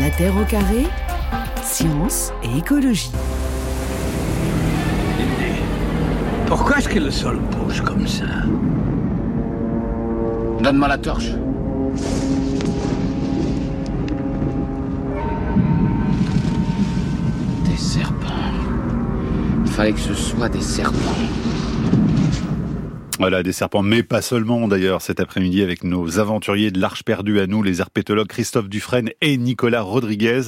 La Terre au carré, science et écologie. Pourquoi est-ce que le sol bouge comme ça? Donne-moi la torche. Des serpents. Il fallait que ce soit des serpents. Voilà, des serpents, mais pas seulement d'ailleurs cet après-midi avec nos aventuriers de l'Arche perdue à nous, les herpétologues Christophe Dufresne et Nicolas Rodriguez,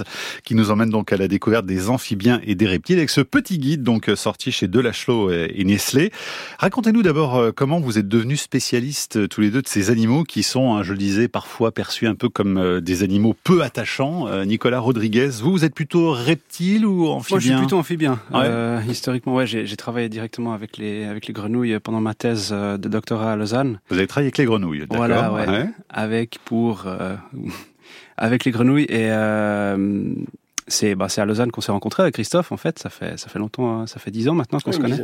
qui nous emmènent donc à la découverte des amphibiens et des reptiles avec ce petit guide donc sorti chez Delachelot et Nestlé. Racontez-nous d'abord euh, comment vous êtes devenus spécialistes euh, tous les deux de ces animaux qui sont, hein, je le disais, parfois perçus un peu comme euh, des animaux peu attachants. Nicolas Rodriguez, vous, vous êtes plutôt reptile ou amphibien Moi, je suis plutôt amphibien. Euh, historiquement, ouais, j'ai travaillé directement avec les avec les grenouilles pendant ma thèse de doctorat à Lausanne. Vous avez travaillé avec les grenouilles, d'accord Voilà, ouais. Avec pour euh, avec les grenouilles et euh, c'est bah, c'est à Lausanne qu'on s'est rencontrés avec Christophe en fait. Ça fait ça fait longtemps, hein. ça fait dix ans maintenant qu'on se connaît.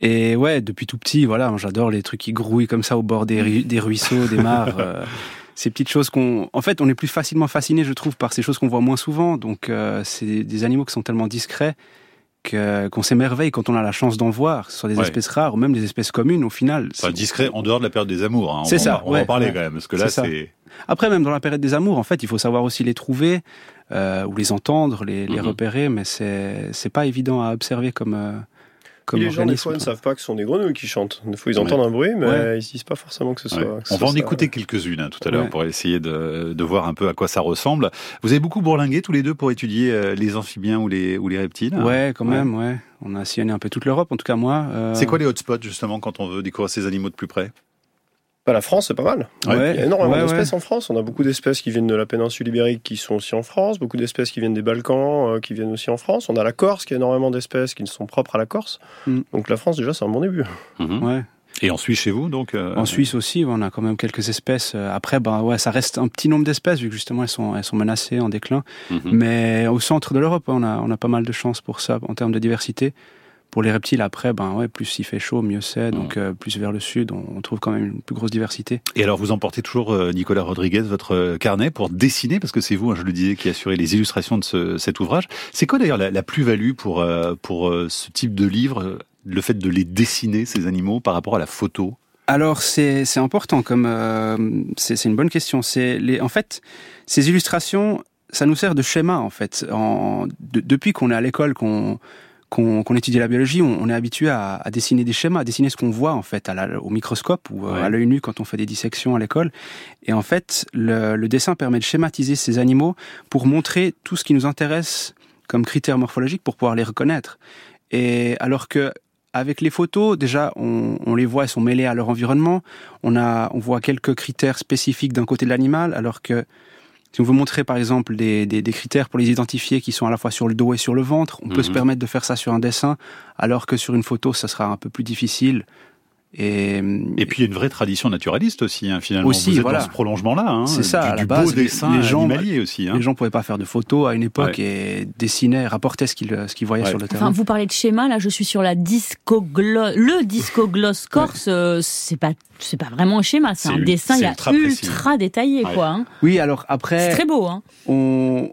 Et ouais, depuis tout petit, voilà, j'adore les trucs qui grouillent comme ça au bord des, des ruisseaux, des mares. Euh, ces petites choses qu'on, en fait, on est plus facilement fasciné, je trouve, par ces choses qu'on voit moins souvent. Donc, euh, c'est des animaux qui sont tellement discrets qu'on s'émerveille quand on a la chance d'en voir, que ce soit des espèces rares ou même des espèces communes au final. Enfin, discret en dehors de la période des amours. Hein. C'est ça. On va en parler quand même, parce que là, c'est... Après, même dans la période des amours, en fait, il faut savoir aussi les trouver, euh, ou les entendre, les, les mhm. repérer, mais c'est pas évident à observer comme... Euh, les gens, des fois, ne savent pas que ce sont des grenouilles qui chantent. Des fois, ils entendent un bruit, mais ils ne disent pas forcément que ce soit. On va en écouter quelques-unes hein, tout à l'heure pour essayer de, de, voir un peu à quoi ça ressemble. Vous avez beaucoup bourlingué tous les deux pour étudier euh, les amphibiens ou les, ou les reptiles Ouais, quand même, ouais. On a sillonné un peu toute l'Europe, en tout cas moi. Euh, C'est quoi les hotspots, justement, quand on veut découvrir ces animaux de plus près? Bah, la France, c'est pas mal. Il y a énormément d'espèces en France. On a beaucoup d'espèces qui viennent de la péninsule ibérique qui sont aussi en France, beaucoup d'espèces qui viennent des Balkans euh, qui viennent aussi en France. On a la Corse qui a énormément d'espèces qui sont propres à la Corse. Mm. Donc la France, déjà, c'est un bon début. Mhm. Ouais. Et en Suisse chez vous donc euh, En Suisse aussi, on a quand même quelques espèces. Euh, après, bah ouais, ça reste un petit nombre d'espèces vu que justement elles sont elles sont menacées en déclin. Mhm. Mais au centre de l'Europe, on a on a pas mal de chance pour ça en termes de diversité. Pour les reptiles, après, ben ouais, plus il fait chaud, mieux c'est. Donc euh, plus vers le sud, on, trouve quand même une plus grosse diversité. Et alors, vous emportez toujours euh, Nicolas Rodriguez votre euh, carnet pour dessiner, parce que c'est vous, hein, je le disais, qui assurez les illustrations de ce, cet ouvrage. C'est quoi d'ailleurs la, plus-value pour pour ce type de livre, le fait de les dessiner ces animaux par rapport à la photo? Alors c'est c'est important comme c'est une bonne question. C'est en fait ces illustrations ça nous sert de schéma en fait. En, depuis qu'on est à l'école qu'on qu'on étudie la biologie, on, est habitué à, dessiner des schémas, à dessiner ce qu'on voit en fait à au microscope ou euh, à l'œil nu quand on fait des dissections à l'école. Et en fait, le, dessin permet de schématiser ces animaux pour montrer tout ce qui nous intéresse comme critères morphologiques pour pouvoir les reconnaître. Et alors que avec les photos, déjà, on, les voit, elles sont mêlées à leur environnement. On a, on voit quelques critères spécifiques d'un côté de l'animal, alors que si on veut montrer par exemple des, des, critères pour les identifier qui sont à la fois sur le dos et sur le ventre, on peut se mhm. permettre de faire ça sur un dessin, alors que sur une photo, ça sera un peu plus difficile. Et, et puis il y a une vraie tradition naturaliste aussi, hein, finalement. Aussi, Vous êtes dans ce prolongement-là. Hein, c'est ça, du, à la base, beau dessin les gens, animalier aussi. Hein. Les gens pouvaient pas faire de photos à une époque et dessinaient, rapportaient ce qu'ils ce qu'ils voyaient sur le terrain. Enfin, vous parlez de schéma, là, je suis sur la discogloss, le discogloss corse. Euh, c'est pas c'est pas vraiment un schéma, c'est un dessin, il ultra, détaillé, quoi. Hein. Oui, alors après. C'est très beau, hein. On,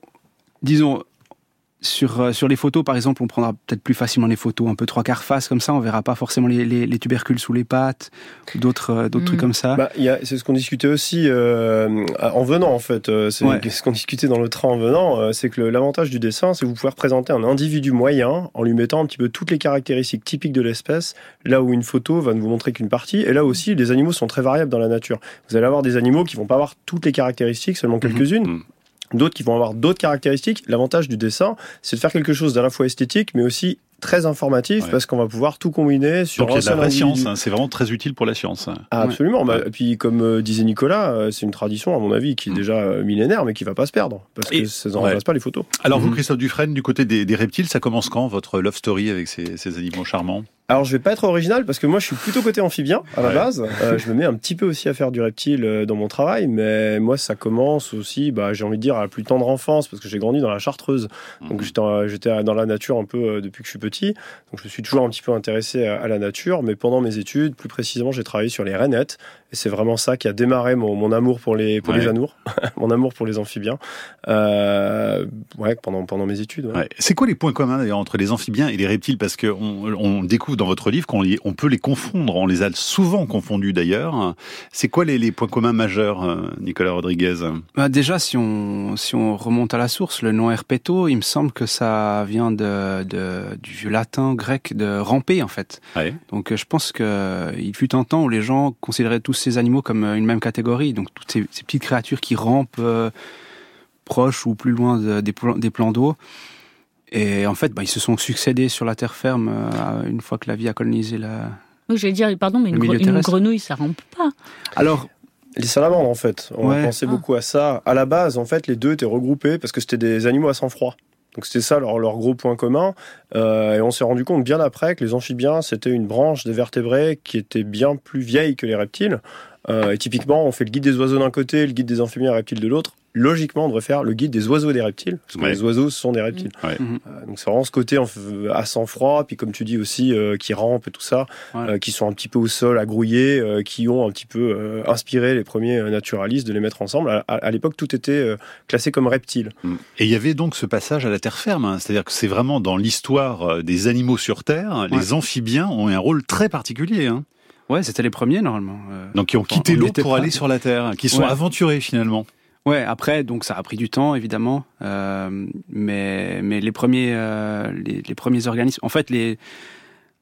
disons, sur, euh, sur les photos, par exemple, on prendra peut-être plus facilement les photos un peu trois quarts face, comme ça, on verra pas forcément les, les, tubercules sous les pattes, d'autres euh, d'autres trucs mm. comme ça. Bah, c'est ce qu'on discutait aussi euh, en venant, en fait. C'est ce qu'on discutait dans le train en venant. c'est que l'avantage du dessin, c'est que vous pouvez représenter un individu moyen en lui mettant un petit peu toutes les caractéristiques typiques de l'espèce, là où une photo va ne vous montrer qu'une partie. Et là aussi, les animaux sont très variables dans la nature. Vous allez avoir des animaux qui vont pas avoir toutes les caractéristiques, seulement mm-hmm. quelques-unes. Mm d'autres qui vont avoir d'autres caractéristiques. L'avantage du dessin, c'est de faire quelque chose d'à la fois esthétique, mais aussi très informatif parce qu'on va pouvoir tout combiner sur Donc il y a de la science, hein. c'est vraiment très utile pour la science. Ah, absolument. Bah, et puis comme euh, disait Nicolas, euh, c'est une tradition à mon avis qui est mm. déjà euh, millénaire mais qui va pas se perdre parce que ça ne remplace pas les photos. Alors vous, mm-hmm. Christophe Dufresne, du côté des, reptiles, ça commence quand votre love story avec ces, ces animaux charmants? Alors je vais pas être original parce que moi je suis plutôt côté amphibien à la base. Euh, je me mets un petit peu aussi à faire du reptile euh, dans mon travail, mais moi ça commence aussi, bah, j'ai envie de dire à la plus tendre enfance parce que j'ai grandi dans la Chartreuse, donc mhm. j'étais dans la nature un peu euh, depuis que je suis petit, donc je me suis toujours un petit peu intéressé à, la nature. Mais pendant mes études, plus précisément, j'ai travaillé sur les rainettes Et c'est vraiment ça qui a démarré mon, mon amour pour les, pour les anours, mon amour pour les amphibiens, euh, ouais, pendant, pendant mes études. Ouais. C'est quoi les points communs d'ailleurs entre les amphibiens et les reptiles? Parce qu'on on découvre dans votre livre qu'on on peut les confondre, on les a souvent confondus d'ailleurs. C'est quoi les, les, points communs majeurs, euh, Nicolas Rodriguez? Bah Déjà, si on, si on remonte à la source, le nom herpeto, il me semble que ça vient de, de du latin grec de ramper en fait. Ouais. Donc je pense qu'il fut un temps où les gens considéraient tous ces animaux comme une même catégorie. Donc toutes ces, ces petites créatures qui rampent euh, proches ou plus loin de, des, des plans d'eau. Et en fait, bah, ils se sont succédés sur la terre ferme euh, une fois que la vie a colonisé la. Oui, j'allais dire, pardon, mais une, une, grenouille, ça rampe pas. Alors, les salamandres, en fait. On ouais. pensait ah. beaucoup à ça. À la base, en fait, les deux étaient regroupés parce que c'était des animaux à sang froid. Donc c'était ça leur, gros point commun. Euh, et on s'est rendu compte bien après que les amphibiens, c'était une branche des vertébrés qui était bien plus vieille que les reptiles. Euh, et typiquement, on fait le guide des oiseaux d'un côté, le guide des amphibiens et reptiles de l'autre logiquement, on devrait faire le guide des oiseaux et des reptiles, parce que ouais. les oiseaux sont des reptiles. Ouais. Euh, donc c'est vraiment ce côté à sang froid, puis comme tu dis aussi, euh, qui rampent et tout ça, ouais. euh, qui sont un petit peu au sol, à grouiller, euh, qui ont un petit peu euh, inspiré les premiers naturalistes de les mettre ensemble. À, à, à l'époque, tout était classé comme reptile. Mm. Et il y avait donc ce passage à la terre ferme, hein, c'est-à-dire que c'est vraiment dans l'histoire des animaux sur Terre, les amphibiens ont un rôle très particulier. Hein. Ouais, c'était les premiers normalement. Donc qui ont quitté l'eau pour aller sur la Terre, qui sont aventurés finalement. Ouais, après, donc ça a pris du temps, évidemment, euh, mais mais les premiers euh, les, premiers organismes, en fait, les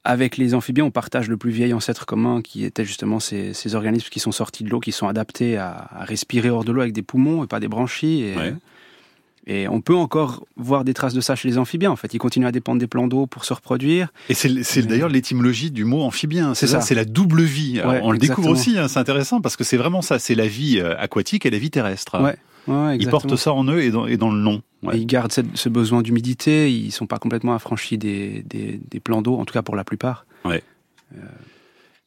avec les amphibiens, on partage le plus vieil ancêtre commun, qui était justement ces, ces organismes qui sont sortis de l'eau, qui sont adaptés à, respirer hors de l'eau avec des poumons et pas des branchies. Et on peut encore voir des traces de ça chez les amphibiens. En fait, ils continuent à dépendre des plans d'eau pour se reproduire. Et c'est Mais... d'ailleurs l'étymologie du mot amphibien. C'est ça, c'est la double vie. Ouais, on le découvre aussi. Hein, c'est intéressant parce que c'est vraiment ça. C'est la vie euh, aquatique et la vie terrestre. Ouais. Ouais, ils portent ça en eux et dans, et dans le nom. Ouais. Ils gardent cette, ce besoin d'humidité. Ils sont pas complètement affranchis des, des, des plans d'eau, en tout cas pour la plupart. Ouais. Euh,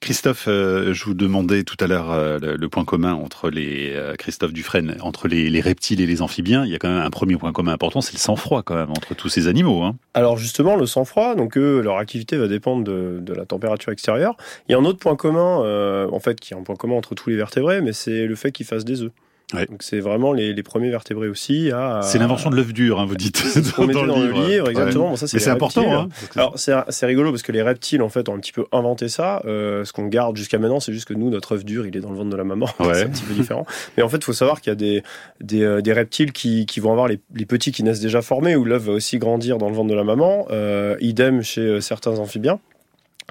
Christophe, euh, je vous demandais tout à l'heure euh, le, point commun entre les euh, Christophe Dufresne, entre les, les, reptiles et les amphibiens. Il y a quand même un premier point commun important, c'est le sang-froid quand même entre tous ces animaux. Hein. Alors justement, le sang-froid, donc leur activité va dépendre de, de, la température extérieure. Il y a un autre point commun, en fait, qui est un point commun entre tous les vertébrés, mais c'est le fait qu'ils fassent des œufs. Ouais. Donc c'est vraiment les, les, premiers vertébrés aussi à. C'est l'invention de l'œuf dur, hein, vous dites. On dans, dans, le livre, exactement. Ouais. Bon, ça, Mais c'est important. Hein, Alors c'est rigolo parce que les reptiles en fait ont un petit peu inventé ça. Euh, ce qu'on garde jusqu'à maintenant, c'est juste que nous, notre œuf dur, il est dans le ventre de la maman. Ouais. c'est un petit peu différent. Mais en fait, il faut savoir qu'il y a des des, euh, des reptiles qui, qui, vont avoir les, les, petits qui naissent déjà formés où l'œuf va aussi grandir dans le ventre de la maman. Euh, idem chez certains amphibiens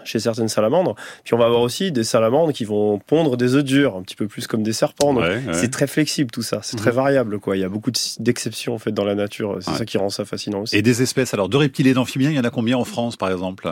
chez certaines salamandres. Puis on va avoir aussi des salamandres qui vont pondre des œufs durs, un petit peu plus comme des serpents. Ouais, ouais. C'est très flexible tout ça, c'est mmh. très variable quoi. Il y a beaucoup d'exceptions en fait dans la nature. C'est ouais. ça qui rend ça fascinant aussi. Et des espèces alors de reptiles et d'amphibiens, il y en a combien en France par exemple?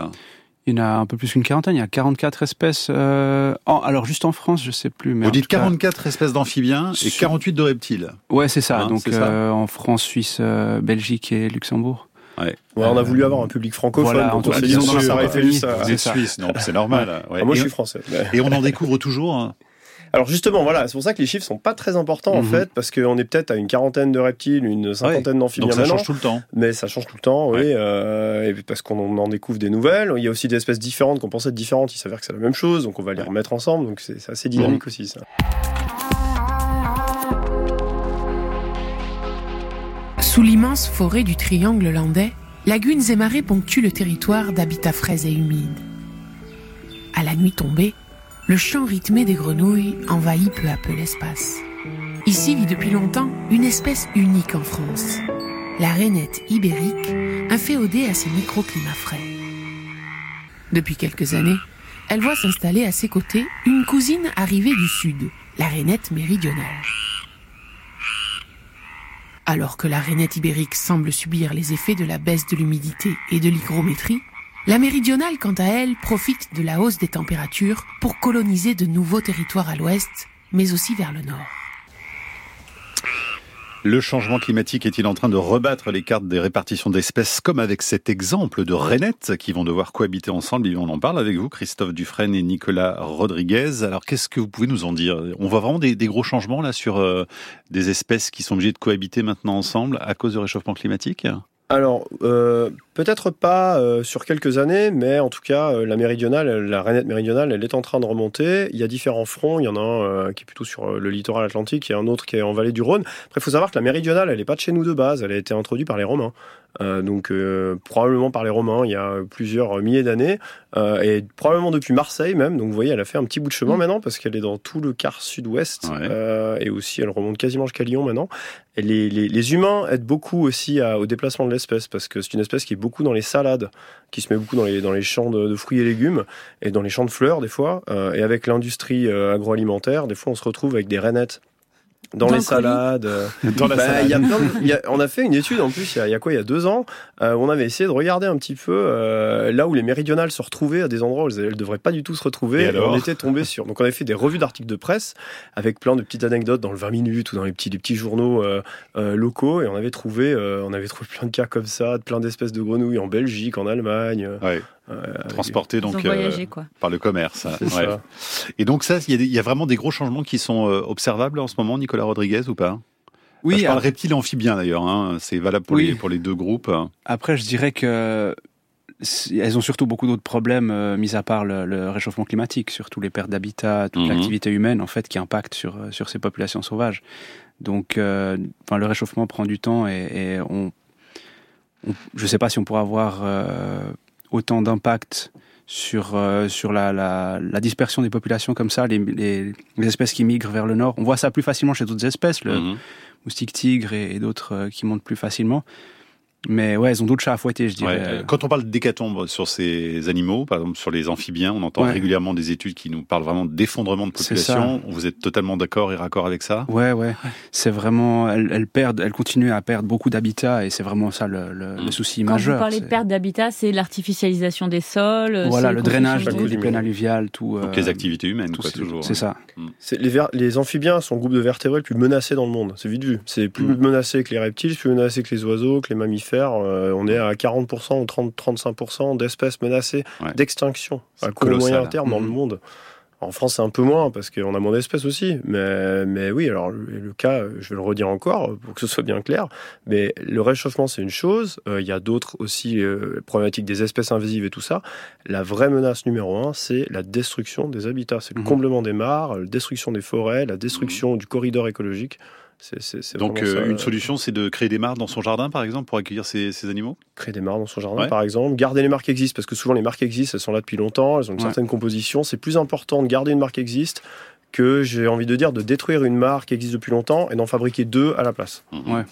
Il y en a un peu plus qu'une quarantaine, il y a 44 espèces. Euh... Oh, alors juste en France, je sais plus. Mais Vous dites 44 cas... espèces d'amphibiens et 48 de reptiles. Ouais, c'est ça. Hein, Donc ça. Euh, en France, Suisse, euh, Belgique et Luxembourg. Ouais. ouais. on a voulu avoir un public francophone, voilà, donc on s'est dit on va s'arrêter juste à... Vous êtes suisse, donc c'est normal. Ouais. moi, je suis français. Et on en découvre toujours hein. alors justement, voilà, c'est pour ça que les chiffres sont pas très importants mm -hmm. en fait, parce qu'on est peut-être à une quarantaine de reptiles, une cinquantaine ouais. d'amphibiens. Donc ça change tout le temps. Mais ça change tout le temps, oui, ouais. euh, et parce qu'on en découvre des nouvelles. Il y a aussi des espèces différentes qu'on pensait être différentes, il s'avère que c'est la même chose, donc on va les remettre ensemble, donc c'est assez dynamique mmh. aussi ça. Forêt du triangle landais, lagunes et marais ponctuent le territoire d'habitats frais et humides. À la nuit tombée, le chant rythmé des grenouilles envahit peu à peu l'espace. Ici vit depuis longtemps une espèce unique en France, la rainette ibérique, inféodée à ses microclimats frais. Depuis quelques années, elle voit s'installer à ses côtés une cousine arrivée du sud, la rainette méridionale. Alors que la rainette ibérique semble subir les effets de la baisse de l'humidité et de l'hygrométrie, la méridionale, quant à elle, profite de la hausse des températures pour coloniser de nouveaux territoires à l'ouest, mais aussi vers le nord. Le changement climatique est-il en train de rebattre les cartes des répartitions d'espèces comme avec cet exemple de rainettes qui vont devoir cohabiter ensemble? Et on en parle avec vous, Christophe Dufresne et Nicolas Rodriguez. Alors qu'est-ce que vous pouvez nous en dire? On voit vraiment des, des, gros changements là sur euh, des espèces qui sont obligées de cohabiter maintenant ensemble à cause du réchauffement climatique? Alors, euh, Peut-être pas euh, sur quelques années, mais en tout cas, euh, la méridionale, la rainette méridionale, elle est en train de remonter. Il y a différents fronts. Il y en a un euh, qui est plutôt sur le littoral atlantique et un autre qui est en vallée du Rhône. Après, il faut savoir que la méridionale, elle n'est pas de chez nous de base. Elle a été introduite par les Romains. Donc probablement par les Romains il y a plusieurs milliers d'années et probablement depuis Marseille même. Donc vous voyez, elle a fait un petit bout de chemin mm. maintenant parce qu'elle est dans tout le quart sud-ouest et aussi elle remonte quasiment jusqu'à Lyon maintenant. Et les, les, les humains aident beaucoup aussi à, au déplacement de l'espèce parce que c'est une espèce qui est beaucoup dans les salades, qui se met beaucoup dans les, champs de, de fruits et légumes et dans les champs de fleurs des fois. et avec l'industrie agroalimentaire, des fois on se retrouve avec des rainettes dans, les salades. dans la salade. on a fait une étude en plus il y a, quoi il y a deux ans euh, où on avait essayé de regarder un petit peu euh, là où les méridionales se retrouvaient à des endroits où elles ne devraient pas du tout se retrouver. Et, on était tombé sur. Donc on avait fait des revues d'articles de presse avec plein de petites anecdotes dans le 20 minutes ou dans les petits, les petits journaux euh, locaux et on avait trouvé on avait trouvé plein de cas comme ça, de plein d'espèces de grenouilles en Belgique, en Allemagne. Ouais. Transporté donc par le commerce. Et donc ça, il y, a vraiment des gros changements qui sont observables en ce moment, Nicolas Rodriguez ou pas? Oui, je parle reptile et amphibien d'ailleurs. Hein. C'est valable pour, les, pour les deux groupes. Après, je dirais que elles ont surtout beaucoup d'autres problèmes, euh, mis à part le, réchauffement climatique, surtout les pertes d'habitat, toute mhm. l'activité humaine en fait qui impacte sur euh, sur ces populations sauvages. Donc, euh, enfin, le réchauffement prend du temps et, et on, je ne sais pas si on pourra avoir autant d'impact sur, euh, sur la, la, la, dispersion des populations comme ça, les, les, les, espèces qui migrent vers le nord. On voit ça plus facilement chez d'autres espèces, le mhm. moustique tigre et, et d'autres euh, qui montent plus facilement. Mais ouais, elles ont d'autres chats à fouetter, je dirais. Quand on parle d'hécatombe sur ces animaux, par exemple sur les amphibiens, on entend régulièrement des études qui nous parlent vraiment d'effondrement de population. Vous êtes totalement d'accord et raccord avec ça? Ouais, ouais. C'est vraiment, elles, perdent, elles continuent à perdre beaucoup d'habitat et c'est vraiment ça le, le, le, mmh. souci Quand majeur. Vous parlez de perte d'habitat, c'est l'artificialisation des sols. Voilà, le drainage des plaines alluviales, tout. Donc les activités humaines, quoi, toujours. C'est ça. Mmh. Les, les, amphibiens sont le groupe de vertébrés le plus menacé dans le monde. C'est vite vu. C'est plus mmh. menacé que les reptiles, plus menacé que les oiseaux, que les mammifères. Euh, on est à 40% ou 30, 35% d'espèces menacées d'extinction à court moyen terme dans le mhm. monde. En France, c'est un peu moins parce qu'on a moins d'espèces aussi. Mais, mais oui, alors le, cas, je vais le redire encore pour que ce soit bien clair. Mais le réchauffement, c'est une chose. Euh, il y a d'autres aussi euh, problématiques des espèces invasives et tout ça. La vraie menace numéro un, c'est la destruction des habitats. C'est le mhm. comblement des mares, la destruction des forêts, la destruction du corridor écologique. Donc euh, une solution, c'est de créer des mares dans son jardin, par exemple, pour accueillir ces, animaux? Créer des mares dans son jardin, par exemple. Garder les marques qui existent, parce que souvent les marques existent, elles sont là depuis longtemps, elles ont une certaine composition. C'est plus important de garder une marque qui existe que, j'ai envie de dire, de détruire une marque qui existe depuis longtemps et d'en fabriquer deux à la place. Ouais.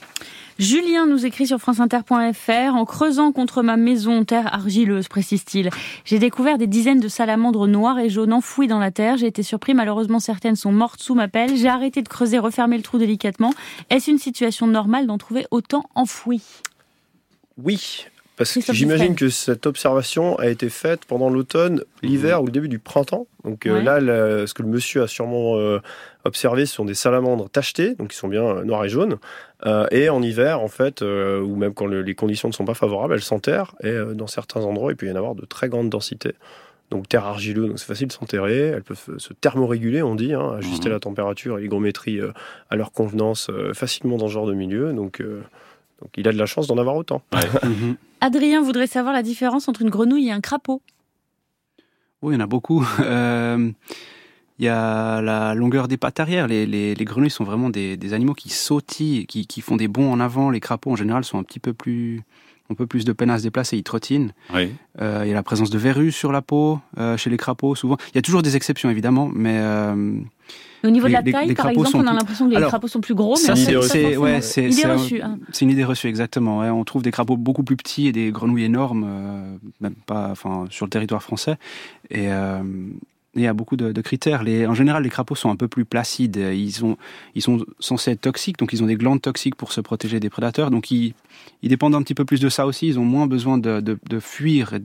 Julien nous écrit sur franceinter.fr En creusant contre ma maison, terre argileuse, précise-t-il, j'ai découvert des dizaines de salamandres noires et jaunes enfouies dans la terre. J'ai été surpris, malheureusement certaines sont mortes sous ma pelle. J'ai arrêté de creuser, refermé le trou délicatement. Est-ce une situation normale d'en trouver autant enfouies Oui, parce que j'imagine que cette observation a été faite pendant l'automne, l'hiver mhm. ou le début du printemps. Donc euh, là, ce que le monsieur a sûrement euh, observé, ce sont des salamandres tachetées, donc qui sont bien euh, noires et jaunes. et en hiver, en fait, ou même quand les conditions ne sont pas favorables, elles s'enterrent. Et dans certains endroits, il peut y en avoir de très grandes densités. Donc terre argileuse, donc c'est facile de s'enterrer. Elles peuvent se thermoréguler, on dit, hein, ajuster mhm. la température et l'hygrométrie à leur convenance facilement dans ce genre de milieu. Donc donc il a de la chance d'en avoir autant. Mhm. Adrien voudrait savoir la différence entre une grenouille et un crapaud. Oui, il y en a beaucoup. Euh, il y a la longueur des pattes arrière. Les, les, les grenouilles sont vraiment des, des, animaux qui sautillent, qui, qui font des bonds en avant. Les crapauds, en général, sont un petit peu plus un peu plus de peine à se déplacer, ils trottinent. Oui. Euh, il y a la présence de verrues sur la peau euh, chez les crapauds, souvent. Il y a toujours des exceptions, évidemment, mais au niveau de la taille, par exemple, on a l'impression que les crapauds sont plus gros, mais c'est ouais, c'est idée reçue. Hein. C'est une idée reçue exactement. Ouais. On trouve des crapauds beaucoup plus petits et des grenouilles énormes, euh, même pas, enfin, sur le territoire français. Et euh, il y a beaucoup de, de, critères. Les, en général, les crapauds sont un peu plus placides. Ils, ont, ils sont censés être toxiques, donc ils ont des glandes toxiques pour se protéger des prédateurs. Donc ils, ils dépendent un petit peu plus de ça aussi. Ils ont moins besoin de, de, de fuir et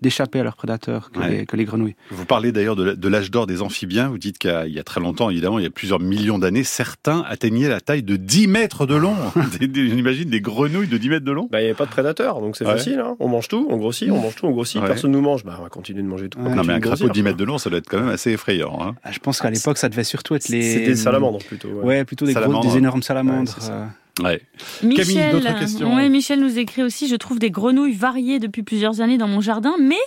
d'échapper à leurs prédateurs que, les, que, les, grenouilles. Vous parlez d'ailleurs de l'âge d'or des amphibiens. Vous dites qu'il y a très longtemps, évidemment, il y a plusieurs millions d'années, certains atteignaient la taille de 10 mètres de long. J'imagine des grenouilles de 10 mètres de long. Bah, il n'y avait pas de prédateurs, donc c'est facile. Hein. On mange tout, on grossit, on mange tout, on grossit. Personne nous mange. Bah, on va continuer de manger tout. Non, mais un crapaud de 10 mètres de long, ça doit être quand même assez effrayant. Hein. Ah, je pense qu'à l'époque, ça devait surtout être les. C'était des salamandres plutôt. Ouais, plutôt des, gros, des énormes salamandres. Ouais. Michel, d'autres questions ouais, Michel nous écrit aussi, je trouve des grenouilles variées depuis plusieurs années dans mon jardin, mais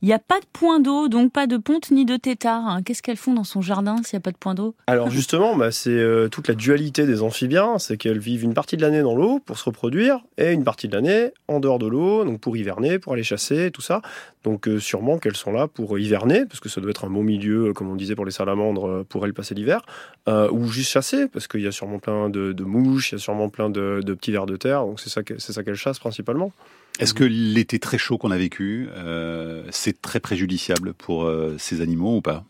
il n'y a pas de point d'eau, donc pas de ponte ni de tétard. Qu'est-ce qu'elles font dans son jardin s'il n'y a pas de point d'eau? Alors justement, bah, c'est euh, toute la dualité des amphibiens, c'est qu'elles vivent une partie de l'année dans l'eau pour se reproduire et une partie de l'année en dehors de l'eau, donc pour hiverner, pour aller chasser, tout ça. Donc euh, sûrement qu'elles sont là pour hiverner, parce que ça doit être un bon milieu, euh, comme on disait pour les salamandres, pour elles passer l'hiver, ou juste chasser, parce qu'il y a sûrement plein de, de mouches, il y a sûrement plein de, de petits vers de terre, donc c'est ça que- c'est ça qu'elles chassent principalement. Est-ce que l'été très chaud qu'on a vécu, euh, c'est très préjudiciable pour euh, ces animaux ou pas?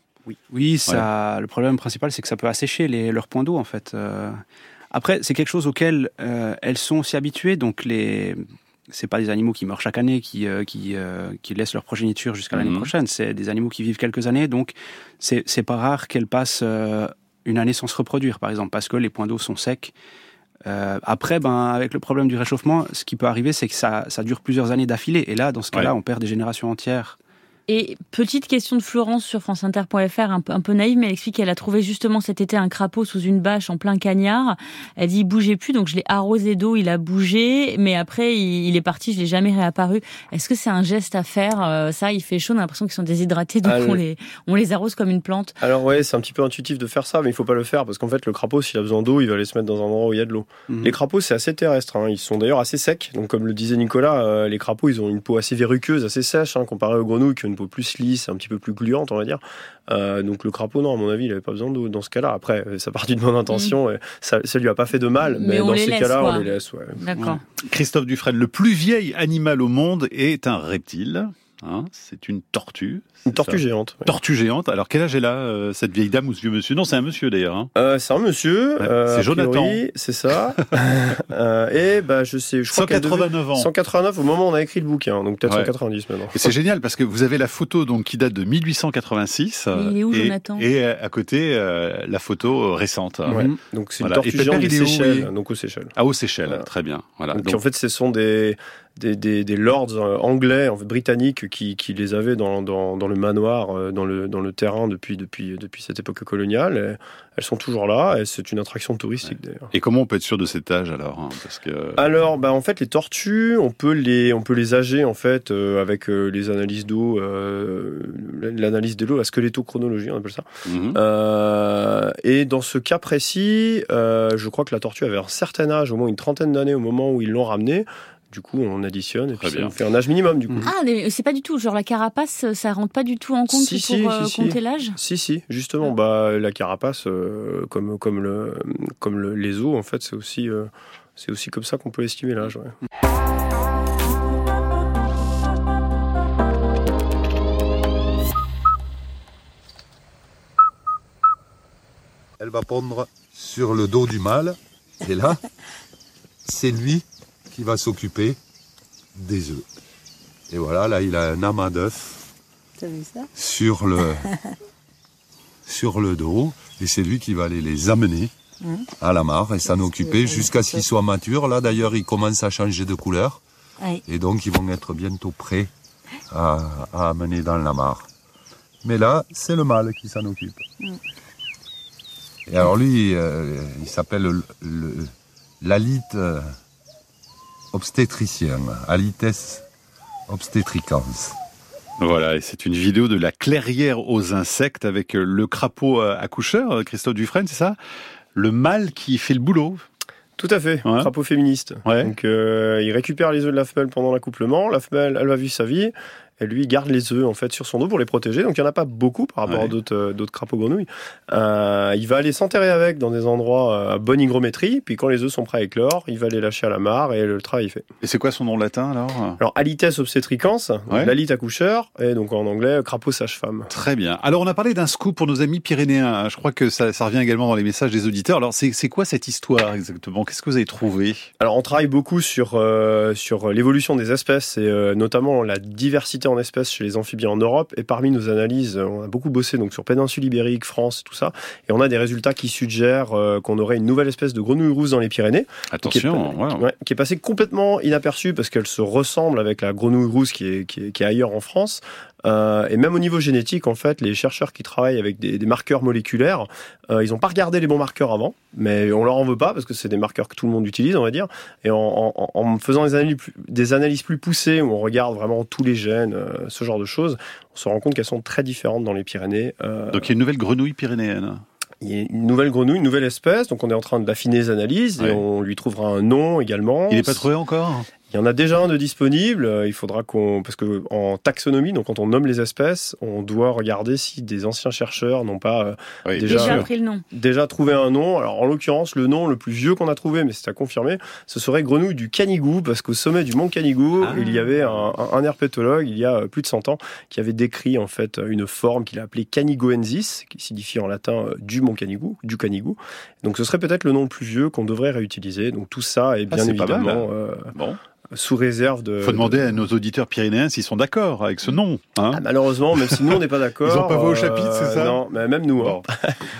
Oui, ça, le problème principal, c'est que ça peut assécher les, leurs points d'eau, en fait. Euh, après, c'est quelque chose auquel euh, elles sont aussi habituées, donc les... C'est pas des animaux qui meurent chaque année, qui euh, qui, euh, qui laissent leur progéniture jusqu'à l'année Mhm. prochaine. C'est des animaux qui vivent quelques années, donc c'est c'est pas rare qu'elles passent euh, une année sans se reproduire, par exemple, parce que les points d'eau sont secs. Après, ben, avec le problème du réchauffement, ce qui peut arriver, c'est que ça, ça dure plusieurs années d'affilée. Et là, dans ce cas-là, Ouais. on perd des générations entières. Et petite question de Florence sur franceinter.fr, un peu, un peu naïve, mais elle explique qu'elle a trouvé justement cet été un crapaud sous une bâche en plein cagnard. Elle dit il bougeait plus, donc je l'ai arrosé d'eau, il a bougé, mais après il, il est parti, je l'ai jamais réapparu. Est-ce que c'est un geste à faire euh, Ça, il fait chaud, on a l'impression qu'ils sont déshydratés, donc Ah, on le- les, on les arrose comme une plante. Alors ouais, c'est un petit peu intuitif de faire ça, mais il faut pas le faire parce qu'en fait le crapaud, s'il a besoin d'eau, il va aller se mettre dans un endroit où il y a de l'eau. Mhm. Les crapauds, c'est assez terrestre. hein. Ils sont d'ailleurs assez secs. Donc comme le disait Nicolas, euh, les crapauds, ils ont une peau assez verruqueuse, assez sèche, hein, comparé aux grenouilles qui ont une peau plus lisse, un petit peu plus gluante, on va dire. Euh, donc le crapaud, non, à mon avis, il avait pas besoin d'eau dans ce cas-là. Après, euh, ça part d'une bonne intention. et ça, ça lui a pas fait de mal, Mais dans ces cas-là, on les laisse. Ouais. D'accord. Christophe Dufresne, le plus vieil animal au monde est un reptile. Hein, c'est une tortue. Une tortue ça géante. ouais. Tortue géante. Alors quel âge est là euh, cette vieille dame ou ce vieux monsieur? Non, c'est un monsieur d'ailleurs. hein. Euh, c'est un monsieur. Ouais, euh, c'est Jonathan. C'est ça. Euh, et bah je sais, je crois qu'elle devait- 189 ans. 189 au moment où on a écrit le bouquin, donc peut-être Ouais. 190 maintenant. Et c'est génial parce que vous avez la photo donc qui date de 1886. euh, il est où, et, Jonathan? Et euh, à côté euh, la photo récente. Ouais. Mhm. Donc c'est Voilà. une tortue Et géante des Seychelles, oui donc aux Seychelles. Ah aux Seychelles, Voilà. très bien. Voilà. Donc, Donc, en fait, ce sont des, des, des, des lords euh, anglais, en fait, britanniques, qui, qui les avaient dans, dans, dans le manoir, euh, dans le, dans le terrain depuis, depuis, depuis cette époque coloniale. Et elles sont toujours là et c'est une attraction touristique d'ailleurs. Et comment on peut être sûr de cet âge alors hein, Parce que Alors, bah, en fait, les tortues, on peut les, on peut les âger en fait euh, avec euh, les analyses d'eau, euh, l'analyse de l'eau, la squelettochronologie, on appelle ça. Mhm. Et dans ce cas précis, je crois que la tortue avait un certain âge, au moins une trentaine d'années au moment où ils l'ont ramenée. Du coup, on additionne et puis ça nous fait un âge minimum du coup. Ah, mais c'est pas du tout, genre la carapace, ça rentre pas du tout en compte Si, pour si, euh, si, si. compter l'âge? Si, si, justement, bah, la carapace, euh, comme, comme, le, comme le- les os, en fait, c'est aussi, euh, c'est aussi comme ça qu'on peut estimer l'âge. ouais. Elle va pondre sur le dos du mâle. Et là, c'est lui qui va s'occuper des œufs. Et voilà, là, il a un amas d'œufs sur le, sur le dos. Et c'est lui qui va aller les amener à la mare et s'en occuper jusqu'à ce qu'ils soient matures. Là, d'ailleurs, ils commencent à changer de couleur. Oui. Et donc, ils vont être bientôt prêts à, à amener dans la mare. Mais là, c'est le mâle qui s'en occupe. Et alors lui, euh, il s'appelle le- le- l'alite euh, obstétricien, alites obstétricans. Voilà, et c'est une vidéo de la clairière aux insectes avec euh, le crapaud euh, accoucheur, euh, Christophe Dufresne, c'est ça? Le mâle qui fait le boulot. Tout à fait, Ouais. crapaud féministe. Ouais. Donc, euh, il récupère les œufs de la femelle pendant l'accouplement. La femelle, elle va vivre sa vie. Et lui garde les œufs en fait sur son dos pour les protéger. Donc il n'y en a pas beaucoup par rapport Ouais. à d'autres euh, d'autres crapauds grenouilles. Euh, il va aller s'enterrer avec dans des endroits euh, à bonne hygrométrie. Puis quand les œufs sont prêts à éclore, il va les lâcher à la mare et le travail est fait. Et c'est quoi son nom latin alors? Alors alites obstetricans, donc Ouais. l'alite accoucheur, et donc en anglais crapaud sage-femme. Très bien. Alors on a parlé d'un scoop pour nos amis pyrénéens. Je crois que ça, ça revient également dans les messages des auditeurs. Alors c'est c'est quoi cette histoire exactement? Qu'est-ce que vous avez trouvé? Alors on travaille beaucoup sur, euh, sur l'évolution des espèces et euh, notamment la diversité en espèces chez les amphibiens en Europe. Et parmi nos analyses, euh, on a beaucoup bossé donc sur péninsule ibérique, France, tout ça. Et on a des résultats qui suggèrent euh, qu'on aurait une nouvelle espèce de grenouille rousse dans les Pyrénées. Attention, qui est, ouais, qui est passée complètement inaperçue parce qu'elle se ressemble avec la grenouille rousse qui est, qui est, qui est ailleurs en France. Euh, et même au niveau génétique, en fait, les chercheurs qui travaillent avec des, des marqueurs moléculaires, euh, ils n'ont pas regardé les bons marqueurs avant, mais on leur en veut pas parce que c'est des marqueurs que tout le monde utilise, on va dire. Et en, en, en faisant des analyses, plus, des analyses plus poussées où on regarde vraiment tous les gènes, euh, ce genre de choses, on se rend compte qu'elles sont très différentes dans les Pyrénées. Euh, Donc il y a une nouvelle grenouille pyrénéenne il y a une nouvelle grenouille, une nouvelle espèce, donc on est en train d'affiner les analyses Ouais. et on lui trouvera un nom également. Il n'est pas trouvé encore? Il y en a déjà un de disponible. euh, Il faudra qu'on, parce que en taxonomie, donc quand on nomme les espèces, on doit regarder si des anciens chercheurs n'ont pas euh, Oui, Déjà, Déjà pris le nom. déjà trouvé un nom. Alors en l'occurrence, le nom le plus vieux qu'on a trouvé, mais c'est à confirmer, ce serait grenouille du Canigou, parce qu'au sommet du mont Canigou, Ah. il y avait un, un- un herpétologue il y a euh, plus de 100 ans qui avait décrit en fait une forme qu'il a appelée Canigoensis, qui signifie en latin du mont Canigou, du Canigou. Donc ce serait peut-être le nom le plus vieux qu'on devrait réutiliser. Donc tout ça est Ah, bien c'est pas mal, évidemment euh, Bon. Sous réserve de. faut demander à nos auditeurs pyrénéens s'ils sont d'accord avec ce nom. Hein Ah, malheureusement, même si nous on n'est pas d'accord. Ils ont pas voix au chapitre, c'est ça Non, mais même nous. Bon.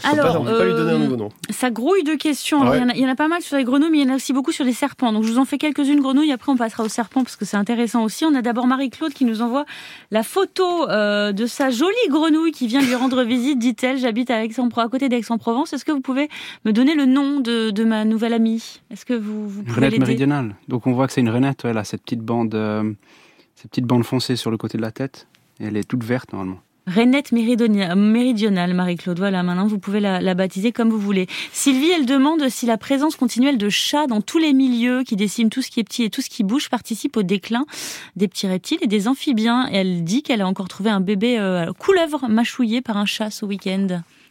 Hein. Alors, on ne peut pas lui donner un euh, nouveau nom. Ça grouille de questions. Ouais. Il y, en a- il y en a pas mal sur les grenouilles, mais il y en a aussi beaucoup sur les serpents. Donc je vous en fais quelques-unes grenouilles, après on passera aux serpents parce que c'est intéressant aussi. On a d'abord Marie-Claude qui nous envoie la photo euh, de sa jolie grenouille qui vient lui rendre visite, dit-elle. J'habite à, à côté d'Aix-en-Provence. Est-ce que vous pouvez me donner le nom de, de ma nouvelle amie? Est-ce que vous, vous pouvez renette méridionale. Donc on voit que c'est une renette, elle a cette petite bande, euh, cette petite bande foncée sur le côté de la tête. Et elle est toute verte normalement. Méridonia- méridionale, Marie-Claude. Voilà, maintenant vous pouvez la, la baptiser comme vous voulez. Sylvie, elle demande si la présence continuelle de chats dans tous les milieux qui déciment tout ce qui est petit et tout ce qui bouge participe au déclin des petits reptiles et des amphibiens. Et elle dit qu'elle a encore trouvé un bébé euh, couleuvre mâchouillé par un chat ce week-end.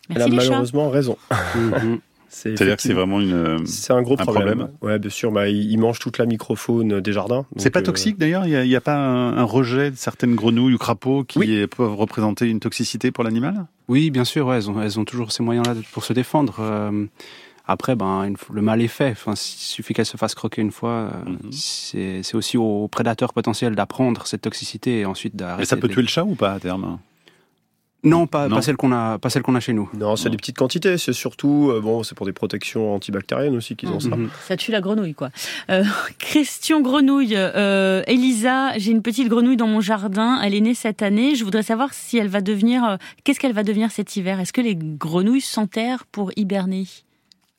Elle a Merci les chats. malheureusement raison. C'est-à-dire que c'est vraiment une. C'est un gros un problème. problème. Ouais, bien sûr. Bah, il il mange toute la microfaune des jardins. C'est pas euh, toxique d'ailleurs? Il n'y a, pas un, un rejet de certaines grenouilles ou crapauds qui Oui. peuvent représenter une toxicité pour l'animal? Oui, bien sûr, ouais, elles, ont, elles ont toujours ces moyens-là pour se défendre. Euh, après, ben, le mal est fait. Enfin, il suffit qu'elle se fasse croquer une fois. euh, Mhm. C'est c'est aussi aux prédateurs potentiels d'apprendre cette toxicité et ensuite d'arrêter. Et ça peut les- tuer le chat ou pas à terme? Non, pas, Non. pas celle qu'on a, pas celle qu'on a chez nous. Non, c'est des petites quantités. C'est surtout, euh, bon, c'est pour des protections antibactériennes aussi qu'ils ont ça. Mhm. Ça tue la grenouille, quoi. Euh, question grenouille. Euh, Elisa, j'ai une petite grenouille dans mon jardin. Elle est née cette année. Je voudrais savoir si elle va devenir. euh, Qu'est-ce qu'elle va devenir cet hiver? Est-ce que les grenouilles s'enterrent pour hiberner?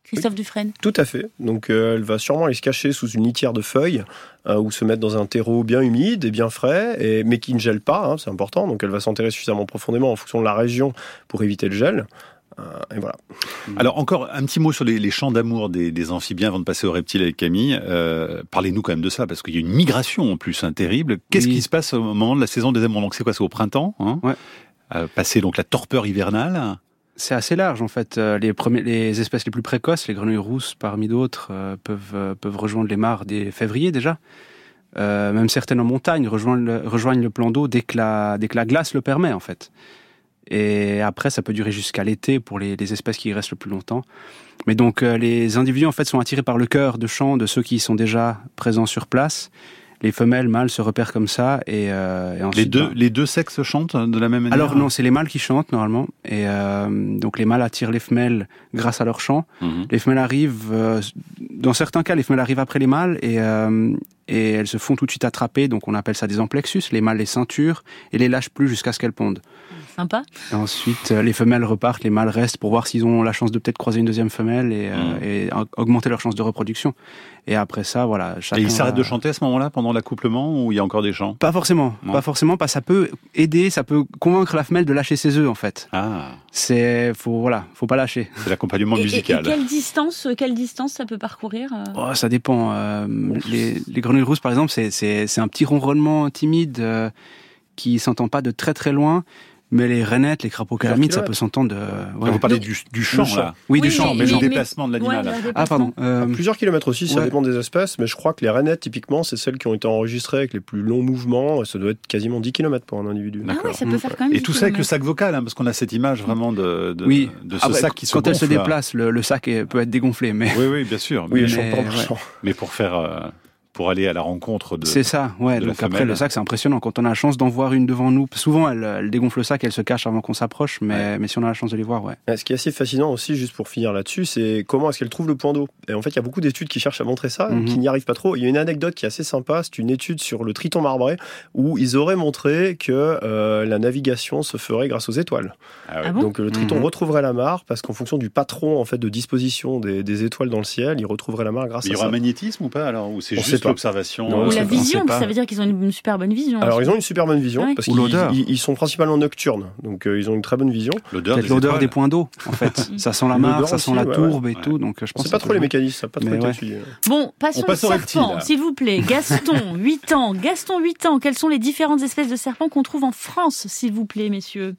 Christophe Dufresne Tout à fait. Donc, euh, elle va sûrement aller se cacher sous une litière de feuilles euh, ou se mettre dans un terreau bien humide et bien frais, et, mais qui ne gèle pas. hein, c'est important. Donc, elle va s'enterrer suffisamment profondément en fonction de la région pour éviter le gel. Euh, et voilà. Alors encore un petit mot sur les, les champs d'amour des, des amphibiens avant de passer aux reptiles avec Camille. Euh, Parlez-nous quand même de ça parce qu'il y a une migration en plus hein, terrible. Qu'est-ce Oui. qui se passe au moment de la saison des amours? Donc c'est quoi? C'est au printemps hein? Ouais. Euh, Passer donc la torpeur hivernale. C'est assez large en fait. Euh, Les, espèces les plus précoces, les grenouilles rousses parmi d'autres, euh, peuvent, euh, peuvent rejoindre les mares dès février déjà. Même certaines en montagne rejoignent le, plan d'eau dès, que la- glace le permet en fait. Et après, ça peut durer jusqu'à l'été pour les, les espèces qui y restent le plus longtemps. Mais donc, les individus en fait sont attirés par le cœur de chant de ceux qui sont déjà présents sur place. Les femelles, mâles se repèrent comme ça et, euh, et Les ensuite, deux, ben, les deux sexes chantent de la même manière alors non, c'est les mâles qui chantent normalement. Et euh, donc les mâles attirent les femelles grâce à leur chant. Mhm. Les femelles arrivent, euh, dans certains cas, les femelles arrivent après les mâles et, euh, et elles se font tout de suite attraper. Donc on appelle ça des amplexus. Les mâles les ceinturent et les lâchent plus jusqu'à ce qu'elles pondent. Sympa. Et ensuite, euh, les femelles repartent, les mâles restent pour voir s'ils ont la chance de peut-être croiser une deuxième femelle et, euh, et a- augmenter leur chance de reproduction. Et après ça, voilà. Et chacun ils s'arrêtent va- de chanter à ce moment-là pendant l'accouplement ou il y a encore des chants? Pas forcément, Non. pas forcément, parce que ça peut aider, ça peut convaincre la femelle de lâcher ses œufs en fait. Ah, C'est faut voilà, faut pas lâcher. c'est l'accompagnement Et, et- et musical. quelle distance, quelle distance ça peut parcourir euh? Oh, ça dépend. euh, les, les grenouilles rousses par exemple, c'est un petit ronronnement timide euh, qui s'entend pas de très très loin. Mais les rainettes, les crapauds calamites, ça peut s'entendre. de- ouais. Vous parlez du, du chant, chant. là. Oui, Oui, du chant, mais mais, le déplacement de l'animal. Ouais, Ah pardon. euh, plusieurs kilomètres aussi, ça ouais. dépend des espèces, mais je crois que les rainettes, typiquement, c'est celles qui ont été enregistrées avec les plus longs mouvements, et ça doit être quasiment 10 km pour un individu. Ah ouais, ça peut faire quand même. Et 10 tout ça avec le sac vocal, hein, parce qu'on a cette image vraiment de, de, Oui. de ce Ah bah, sac qui se quand elle se déplace, le, le sac peut être dégonflé, mais Oui, oui, bien sûr. Oui, mais pour faire, euh, pour aller à la rencontre de. C'est ça, ouais. Donc après, le sac, c'est impressionnant. Quand on a la chance d'en voir une devant nous, souvent, elle, dégonfle le sac, elle se cache avant qu'on s'approche, mais, mais si on a la chance de les voir, ouais. Ce qui est assez fascinant aussi, juste pour finir là-dessus, c'est comment est-ce qu'elle trouve le point d'eau. Et en fait, il y a beaucoup d'études qui cherchent à montrer ça, mhm. qui n'y arrivent pas trop. Il y a une anecdote qui est assez sympa, c'est une étude sur le triton marbré, où ils auraient montré que euh, la navigation se ferait grâce aux étoiles. Ah ah Donc le triton mhm. retrouverait la mare, parce qu'en fonction du patron en fait de disposition des, étoiles dans le ciel, il retrouverait la mare grâce à ça. Il y aura un magnétisme ou pas alors? Ou c'est juste l'observation Ou la vision, ça veut dire qu'ils ont une super bonne vision. Alors ils ont une super bonne vision, parce qu'ils sont principalement nocturnes, donc euh, ils ont une très bonne vision. L'odeur des, points d'eau, en fait. ça sent la mare, ça sent la tourbe et tout, donc je pense. pas trop les mécanismes, ça pas trop été Bon, passons au serpent, s'il vous plaît. Gaston, 8 ans. Gaston, 8 ans. Quelles sont les différentes espèces de serpents qu'on trouve en France, s'il vous plaît, messieurs?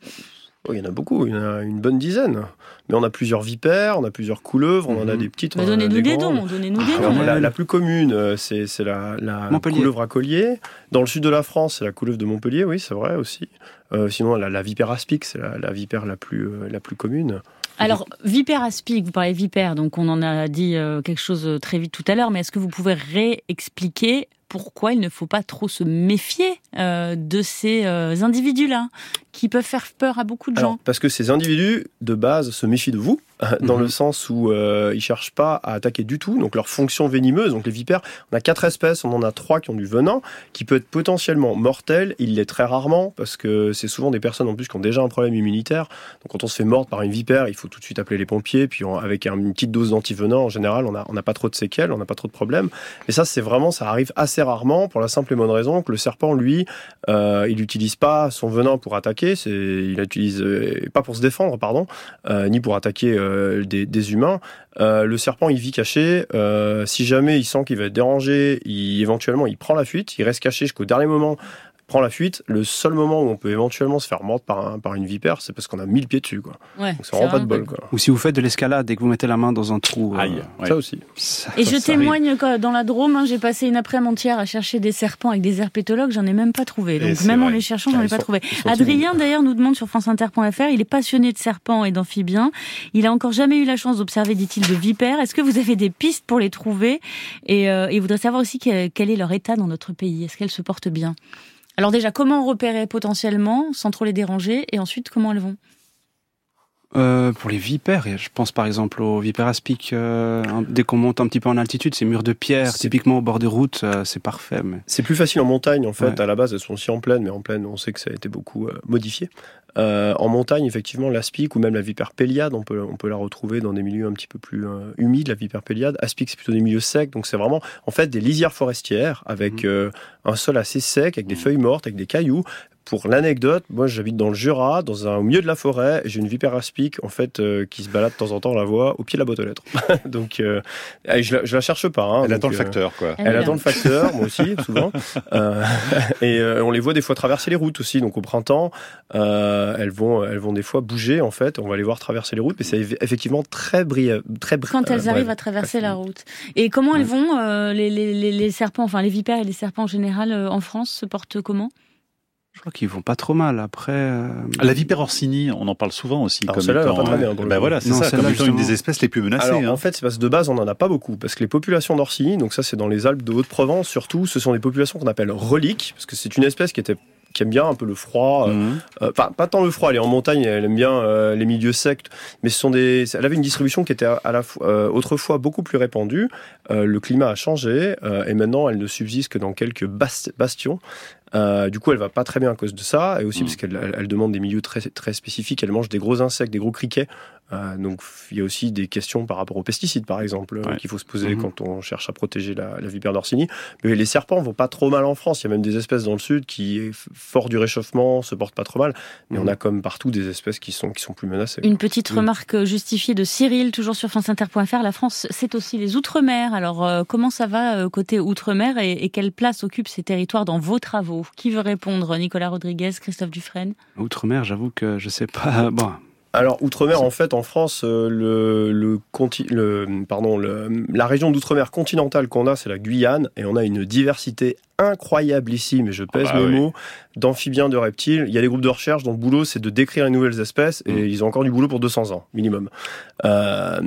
Oh, il y en a beaucoup, il y en a une bonne dizaine. Mais on a plusieurs vipères, on a plusieurs couleuvres, on en a mhm. des petites. Donnez-nous des, dons, donnez-nous des noms. La, plus commune, euh, c'est la, la couleuvre à collier. Dans le sud de la France, c'est la couleuvre de Montpellier, oui, c'est vrai aussi. Euh, sinon, la, vipère aspic, c'est la, vipère la plus, euh, la plus commune. Alors, vipère aspic, vous parlez vipère, donc on en a dit quelque chose très vite tout à l'heure, mais est-ce que vous pouvez réexpliquer pourquoi il ne faut pas trop se méfier de ces individus-là qui peuvent faire peur à beaucoup de gens. parce que ces individus, de base, se méfient de vous, dans le mhm. sens où euh, ils cherchent pas à attaquer du tout. Donc leur fonction venimeuse, donc les vipères, on a quatre espèces, on en a trois qui ont du venin, qui peut être potentiellement mortel. Il l'est très rarement parce que c'est souvent des personnes en plus qui ont déjà un problème immunitaire. Donc quand on se fait mordre par une vipère, il faut tout de suite appeler les pompiers. Puis avec une petite dose d'antivenin, en général, on n'a on a pas trop de séquelles, on n'a pas trop de problèmes. Mais ça, c'est vraiment, ça arrive assez rarement pour la simple et bonne raison que le serpent, lui, euh, il n'utilise pas son venin pour attaquer c'est, il l'utilise euh, pas pour se défendre, pardon, euh, ni pour attaquer euh, des, humains. le serpent, il vit caché. si jamais il sent qu'il va être dérangé, il, éventuellement, il prend la fuite. Il reste caché jusqu'au dernier moment prend la fuite, le seul moment où on peut éventuellement se faire mordre par, par une vipère, c'est parce qu'on a mis le pied dessus. Quoi. Ouais, Donc c'est vraiment pas de bol. Quoi. Ou si vous faites de l'escalade et que vous mettez la main dans un trou. Euh, Aïe, Ça aussi. et je témoigne dans la Drôme, hein, j'ai passé une après-midi entière à chercher des serpents avec des herpétologues, j'en ai même pas trouvé. Donc même en les cherchant, j'en ai pas trouvé. Adrien d'ailleurs nous demande sur franceinter.fr, il est passionné de serpents et d'amphibiens. Il a encore jamais eu la chance d'observer, dit-il, de vipères. Est-ce que vous avez des pistes pour les trouver? Et, euh, il voudrait savoir aussi quel est leur état dans notre pays. Est-ce qu'elles se portent bien? Alors déjà, comment repérer potentiellement sans trop les déranger et ensuite comment elles vont? Euh, pour les vipères, je pense par exemple aux vipères aspic. Euh, dès qu'on monte un petit peu en altitude, ces murs de pierre, typiquement au bord des routes, euh, c'est parfait. Mais... C'est plus facile en montagne en fait. À la base, elles sont aussi en plaine, mais en plaine, on sait que ça a été beaucoup modifié. En montagne, effectivement, l'aspic ou même la vipère péliade, on peut, on peut la retrouver dans des milieux un petit peu plus humides, la vipère péliade. Aspic, c'est plutôt des milieux secs, donc c'est vraiment en fait des lisières forestières avec mmh. un sol assez sec, avec des mmh. feuilles mortes, avec des cailloux. Pour l'anecdote, moi j'habite dans le Jura, dans un, au milieu de la forêt, j'ai une vipère aspic en fait euh, qui se balade de temps en temps, on la voit au pied de la boîte aux lettres. donc euh, je, la, la cherche pas. Hein, elle attend le euh, facteur quoi. Elle, attend le facteur, moi aussi souvent. et on les voit des fois traverser les routes aussi. Donc au printemps, elles vont elles vont des fois bouger en fait. On va les voir traverser les routes, mais c'est effectivement très brillant, très Quand elles arrivent à traverser la route. Et comment elles vont les, les, les, serpents, enfin les vipères et les serpents en général en France se portent comment? Je crois qu'ils vont pas trop mal. Après, euh, la vipère orsini, on en parle souvent aussi. comme étant, pas très bien. Ben voilà, c'est ça, comme étant une des espèces les plus menacées. Alors, En fait, c'est parce que de base, on en a pas beaucoup, parce que les populations d'orsini, donc ça, c'est dans les Alpes de Haute-Provence, surtout, ce sont des populations qu'on appelle reliques, parce que c'est une espèce qui était qui aime bien un peu le froid. Euh, euh, enfin, pas tant le froid. Elle est en montagne, elle aime bien les milieux secs. Mais ce sont des. Elle avait une distribution qui était à la fois autrefois beaucoup plus répandue. le climat a changé et maintenant elle ne subsiste que dans quelques bastions. Euh, du coup, elle va pas très bien à cause de ça, et aussi mm. parce qu'elle elle demande des milieux très, très spécifiques. Elle mange des gros insectes, des gros criquets. Euh, donc, il y a aussi des questions par rapport aux pesticides, par exemple, euh, qu'il faut se poser mm-hmm. quand on cherche à protéger la, la vipère d'Orsini. Mais les serpents vont pas trop mal en France. Il y a même des espèces dans le sud qui, fort du réchauffement, se portent pas trop mal. Mais on a mm. comme partout des espèces qui sont, qui sont plus menacées. Une petite remarque justifiée de Cyril, toujours sur franceinter.fr. La France, c'est aussi les Outre-mer. Alors, comment ça va côté Outre-mer et, et quelle place occupent ces territoires dans vos travaux? Qui veut répondre? Nicolas Rodriguez, Christophe Dufresne? Outre-mer, j'avoue que je sais pas. Bon. Alors, Outre-mer, en fait, en France, euh, le, le, pardon, la région d'Outre-mer continentale qu'on a, c'est la Guyane, et on a une diversité incroyable ici, mais je pèse Ah bah mes oui. mots, d'amphibiens, de reptiles. Il y a des groupes de recherche dont le boulot, c'est de décrire les nouvelles espèces, et Mm. ils ont encore du boulot pour 200 ans, minimum. Euh,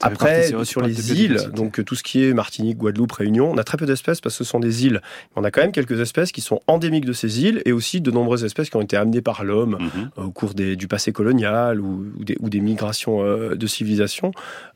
après, sur les îles, donc tout ce qui est Martinique, Guadeloupe, Réunion, on a très peu d'espèces parce que ce sont des îles. On a quand même quelques espèces qui sont endémiques de ces îles, et aussi de nombreuses espèces qui ont été amenées par l'homme, Mhm. euh, au cours des- du passé colonial ou, ou des, ou des migrations euh, de civilisation.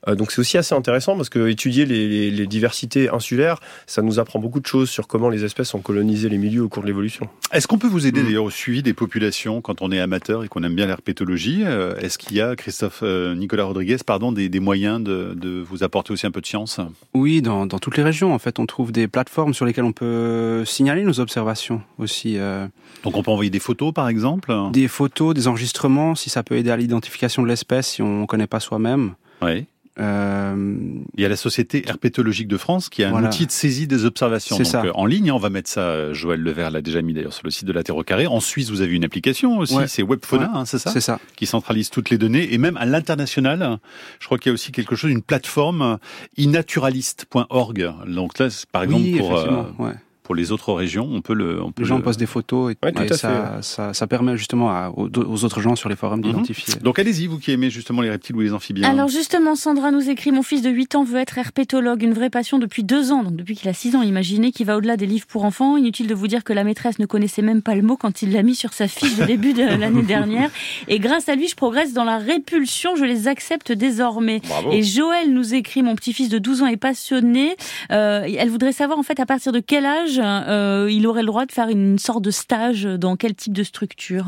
Euh, donc c'est aussi assez intéressant parce que étudier les, les- les diversités insulaires, ça nous apprend beaucoup de choses sur comment les espèces ont colonisé les milieux au cours de l'évolution. Est-ce qu'on peut vous aider Mm. d'ailleurs au suivi des populations quand on est amateur et qu'on aime bien l'herpétologie Euh, Est-ce qu'il y a, Christophe euh, Nicolas Rodriguez, pardon, des, des moyens de, de vous apporter aussi un peu de science? Oui, dans, dans toutes les régions, en fait, on trouve des plateformes sur lesquelles on peut signaler nos observations aussi. euh, Donc on peut envoyer des photos par exemple? Des photos, des enregistrements, si ça peut aider à l'identification de l'espèce, si on ne connaît pas soi-même. Oui. Euh, Il y a la Société herpétologique de France qui a un Voilà. outil de saisie des observations. C'est Donc, ça. euh, en ligne, on va mettre ça, Joël Levert l'a déjà mis d'ailleurs sur le site de la Terre au Carré. En Suisse, vous avez une application aussi, Ouais. c'est Webfauna, Ouais. hein, c'est ça c'est ça. Qui centralise toutes les données. Et même à l'international, je crois qu'il y a aussi quelque chose, une plateforme inaturaliste.org. Donc là, c'est- par exemple, oui, pour, euh, ouais. Pour les autres régions, on peut le... On peut Les gens le- postent des photos et, Ouais, tout et à ça, ça, ça permet justement à- aux, aux autres gens sur les forums Mhm. d'identifier. Donc allez-y, vous qui aimez justement les reptiles ou les amphibiens. Alors justement, Sandra nous écrit Mon fils de 8 ans veut être herpétologue, une vraie passion depuis deux ans, donc depuis qu'il a 6 ans. Imaginez qu'il va au-delà des livres pour enfants. Inutile de vous dire que la maîtresse ne connaissait même pas le mot quand il l'a mis sur sa fiche de début de l'année dernière. Et grâce à lui, je progresse dans la répulsion, je les accepte désormais. Bravo. Et Joël nous écrit Mon petit-fils de 12 ans est passionné. Euh, elle voudrait savoir en fait à partir de quel âge euh, il aurait le droit de faire une sorte de stage dans quel type de structure?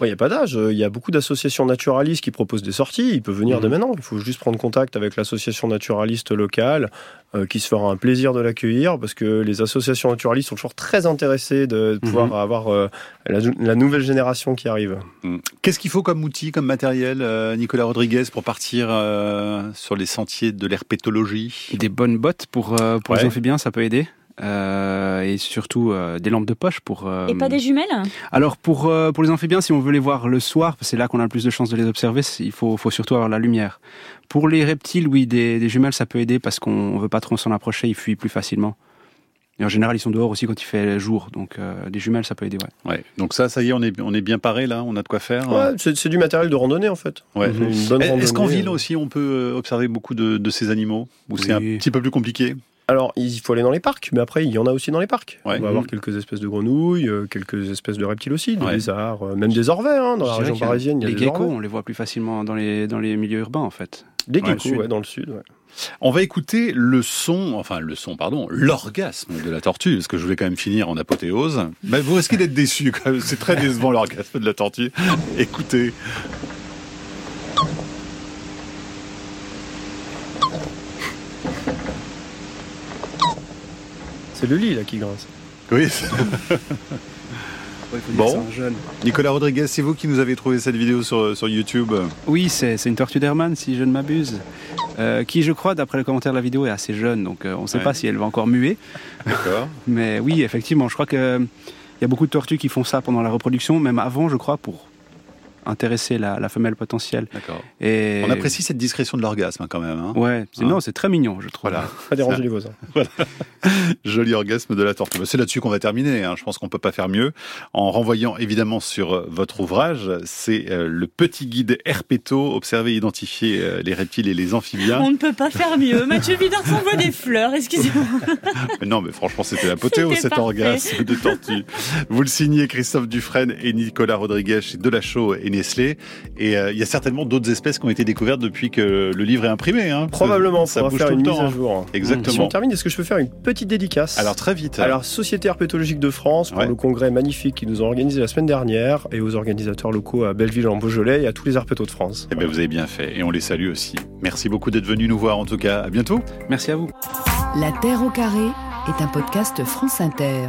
Il n'y a pas d'âge. Il y a beaucoup d'associations naturalistes qui proposent des sorties. Il peut venir Mhm. dès maintenant. Il faut juste prendre contact avec l'association naturaliste locale euh, qui se fera un plaisir de l'accueillir parce que les associations naturalistes sont toujours très intéressées de pouvoir Mhm. avoir euh, la, la nouvelle génération qui arrive. Mm. Qu'est-ce qu'il faut comme outil, comme matériel, euh, Nicolas Rodriguez, pour partir euh, sur les sentiers de l'herpétologie? Des bonnes bottes pour, euh, pour Ouais. les amphibiens, ça peut aider? Euh, et surtout euh, des lampes de poche pour. euh, Et pas des jumelles? Alors pour euh, pour les amphibiens, si on veut les voir le soir, c'est là qu'on a le plus de chances de les observer, il faut faut surtout avoir la lumière. Pour les reptiles, oui, des, des jumelles, ça peut aider parce qu'on veut pas trop s'en approcher, ils fuient plus facilement. Et en général, ils sont dehors aussi quand il fait jour, donc euh, des jumelles, ça peut aider. Ouais. Ouais. Donc ça, ça y est, on est, on est bien paré là, on a de quoi faire. Ouais, c'est c'est du matériel de randonnée en fait. Ouais. Est-ce qu'en ville aussi, on peut observer beaucoup de, de ces animaux? Ou c'est un petit peu plus compliqué? Alors, il faut aller dans les parcs, mais après, il y en a aussi dans les parcs. Ouais. On va avoir quelques espèces de grenouilles, euh, quelques espèces de reptiles aussi, des Ouais. lézards, euh, même des orvets. hein, dans Je la région qu'il y a parisienne, il y a les des geckos, orvets. on les voit plus facilement dans les dans les milieux urbains en fait. Des geckos, sud. ouais, dans le sud. ouais. On va écouter le son, enfin le son, pardon, l'orgasme de la tortue, parce que je voulais quand même finir en apothéose. Mais vous risquez d'être déçu quand même, c'est très décevant l'orgasme de la tortue. Écoutez. C'est le lit là qui grince. Oui, Bon. Nicolas Rodriguez, c'est vous qui nous avez trouvé cette vidéo sur, sur YouTube. Oui, c'est c'est une tortue d'Hermann, si je ne m'abuse, euh, qui, je crois, d'après le commentaire de la vidéo, est assez jeune, donc euh, on ne sait Ouais. pas si elle va encore muer. D'accord. Mais oui, effectivement, je crois que il y a beaucoup de tortues qui font ça pendant la reproduction, même avant, je crois, pour intéresser la, la femelle potentielle. Et On apprécie cette discrétion de l'orgasme hein, quand même. hein. Ouais, c'est- Hein non, c'est très mignon, je trouve. Voilà. Pas déranger les voisins. Joli orgasme de la tortue. Bah, C'est là-dessus qu'on va terminer. hein. Je pense qu'on peut pas faire mieux. En renvoyant évidemment sur euh, votre ouvrage, c'est euh, le petit guide Herpéto, observer et identifier euh, les reptiles et les amphibiens. On ne peut pas faire mieux. Mathieu Vidard s'envoie des fleurs, excusez-moi. Mais non, mais franchement, c'était l'apothéose, C'était cet parfait. orgasme de tortue. Vous le signez Christophe Dufresne et Nicolas Rodriguez chez Delachaux et Nestlé. Et euh, il y a certainement d'autres espèces qui ont été découvertes depuis que le livre est imprimé. Hein. Probablement, ça pour bouge faire tout une le mise temps. à hein. jour. Si on Exactement. termine, est-ce que je peux faire une petite dédicace Alors très vite. à la Société herpétologique de France pour Ouais. le congrès magnifique qu'ils nous ont organisé la semaine dernière et aux organisateurs locaux à Belleville en Beaujolais et à tous les herpétos de France. Eh ben, vous avez bien fait et on les salue aussi. Merci beaucoup d'être venu nous voir en tout cas. À bientôt. Merci à vous. La Terre au carré est un podcast France Inter.